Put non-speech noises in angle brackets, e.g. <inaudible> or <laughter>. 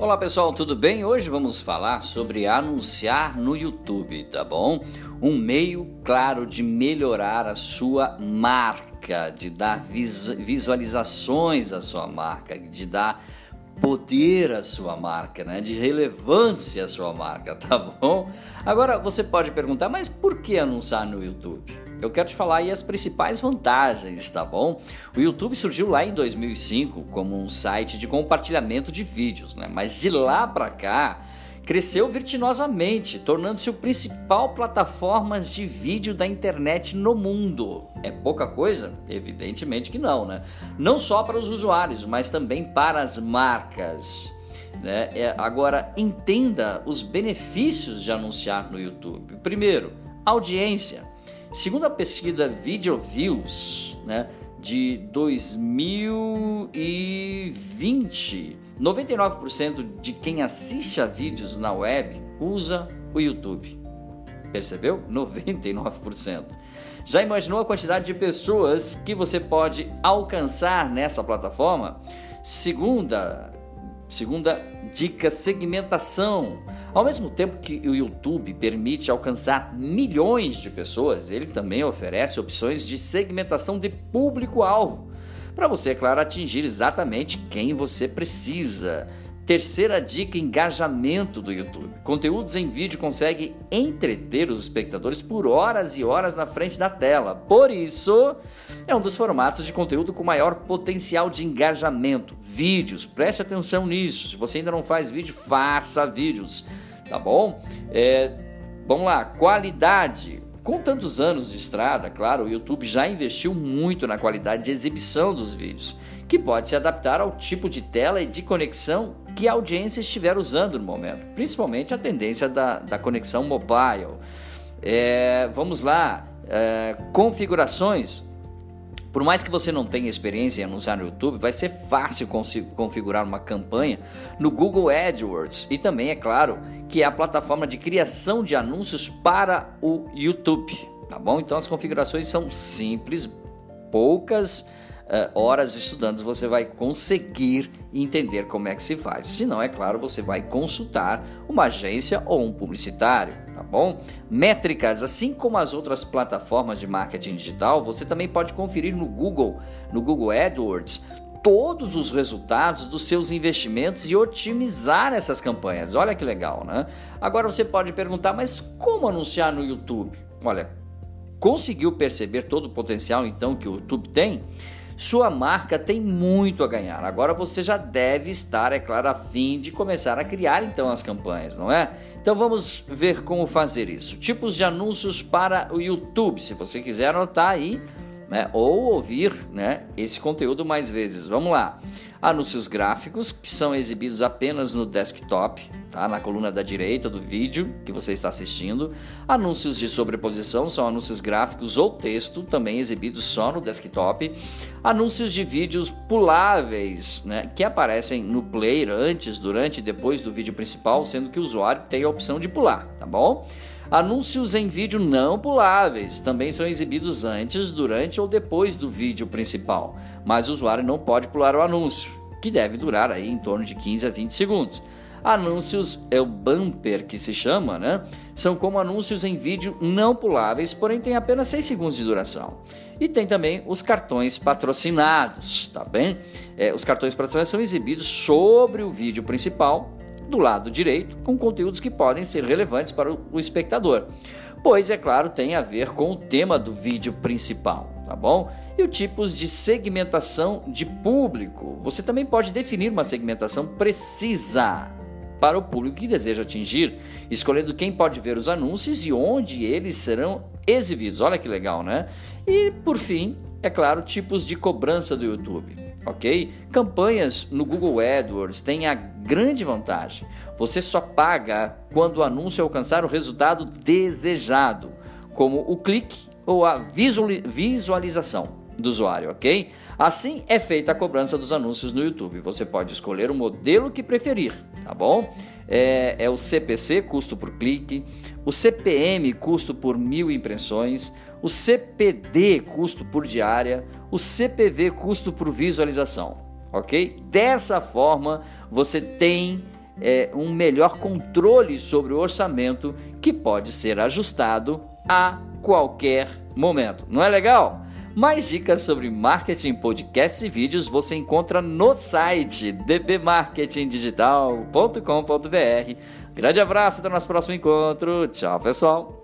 Olá pessoal, tudo bem? Hoje vamos falar sobre anunciar no YouTube, tá bom? Um meio claro de melhorar a sua marca, de dar visualizações à sua marca, de dar poder à sua marca, né? De relevância à sua marca, <laughs> tá bom? Agora você pode perguntar, mas por que anunciar no YouTube? Eu quero te falar aí as principais vantagens, tá bom? O YouTube surgiu lá em 2005 como um site de compartilhamento de vídeos, né? Mas de lá para cá cresceu vertiginosamente, tornando-se o principal plataforma de vídeo da internet no mundo. É pouca coisa? Evidentemente que não, né? Não só para os usuários, mas também para as marcas. Né? É, agora, entenda os benefícios de anunciar no YouTube. Primeiro, audiência. Segundo a pesquisa Video Views, né, de 2020, 99% de quem assiste a vídeos na web usa o YouTube. Percebeu? <laughs> 99%. Já imaginou a quantidade de pessoas que você pode alcançar nessa plataforma? Segunda, segunda dica, segmentação. Ao mesmo tempo que o YouTube permite alcançar milhões de pessoas, ele também oferece opções de segmentação de público-alvo, para você, é claro, atingir exatamente quem você precisa. Terceira dica: engajamento do YouTube. Conteúdos em vídeo conseguem entreter os espectadores por horas e horas na frente da tela. Por isso, é um dos formatos de conteúdo com maior potencial de engajamento. Vídeos, preste atenção nisso. Se você ainda não faz vídeo, faça vídeos, tá bom? É, vamos lá, qualidade. Com tantos anos de estrada, claro, o YouTube já investiu muito na qualidade de exibição dos vídeos, que pode se adaptar ao tipo de tela e de conexão que a audiência estiver usando no momento, principalmente a tendência da, da conexão mobile. É, vamos lá, é, configurações. Por mais que você não tenha experiência em anunciar no YouTube, vai ser fácil configurar uma campanha no Google AdWords e também, é claro, que é a plataforma de criação de anúncios para o YouTube, tá bom? Então as configurações são simples, poucas uh, horas estudando você vai conseguir entender como é que se faz. Se não, é claro, você vai consultar uma agência ou um publicitário, tá bom? Métricas, assim como as outras plataformas de marketing digital, você também pode conferir no Google, no Google AdWords, todos os resultados dos seus investimentos e otimizar essas campanhas. Olha que legal, né? Agora você pode perguntar, mas como anunciar no YouTube? Olha, conseguiu perceber todo o potencial então que o YouTube tem? Sua marca tem muito a ganhar. Agora você já deve estar, é claro, a fim de começar a criar então as campanhas, não é? Então vamos ver como fazer isso. Tipos de anúncios para o YouTube. Se você quiser anotar aí, né, ou ouvir né, esse conteúdo mais vezes. Vamos lá. Anúncios gráficos que são exibidos apenas no desktop, tá? na coluna da direita do vídeo que você está assistindo. Anúncios de sobreposição são anúncios gráficos ou texto, também exibidos só no desktop. Anúncios de vídeos puláveis, né, que aparecem no player antes, durante e depois do vídeo principal, sendo que o usuário tem a opção de pular, tá bom? Anúncios em vídeo não puláveis também são exibidos antes, durante ou depois do vídeo principal, mas o usuário não pode pular o anúncio, que deve durar aí em torno de 15 a 20 segundos. Anúncios é o bumper que se chama, né? São como anúncios em vídeo não puláveis, porém tem apenas 6 segundos de duração. E tem também os cartões patrocinados, tá bem? É, os cartões patrocinados são exibidos sobre o vídeo principal do lado direito com conteúdos que podem ser relevantes para o espectador, pois, é claro, tem a ver com o tema do vídeo principal, tá bom? E os tipos de segmentação de público. Você também pode definir uma segmentação precisa para o público que deseja atingir, escolhendo quem pode ver os anúncios e onde eles serão exibidos. Olha que legal, né? E por fim, é claro, tipos de cobrança do YouTube ok? Campanhas no Google AdWords têm a grande vantagem: você só paga quando o anúncio alcançar o resultado desejado, como o clique ou a visualização do usuário, ok? Assim é feita a cobrança dos anúncios no YouTube. Você pode escolher o modelo que preferir, tá bom? É, é o CPC, custo por clique, o CPM, custo por mil impressões, o CPD, custo por diária, o CPV, custo por visualização, ok? Dessa forma, você tem é, um melhor controle sobre o orçamento que pode ser ajustado a qualquer momento. Não é legal? Mais dicas sobre marketing, podcasts e vídeos você encontra no site dbmarketingdigital.com.br. Grande abraço, até o nosso próximo encontro. Tchau, pessoal!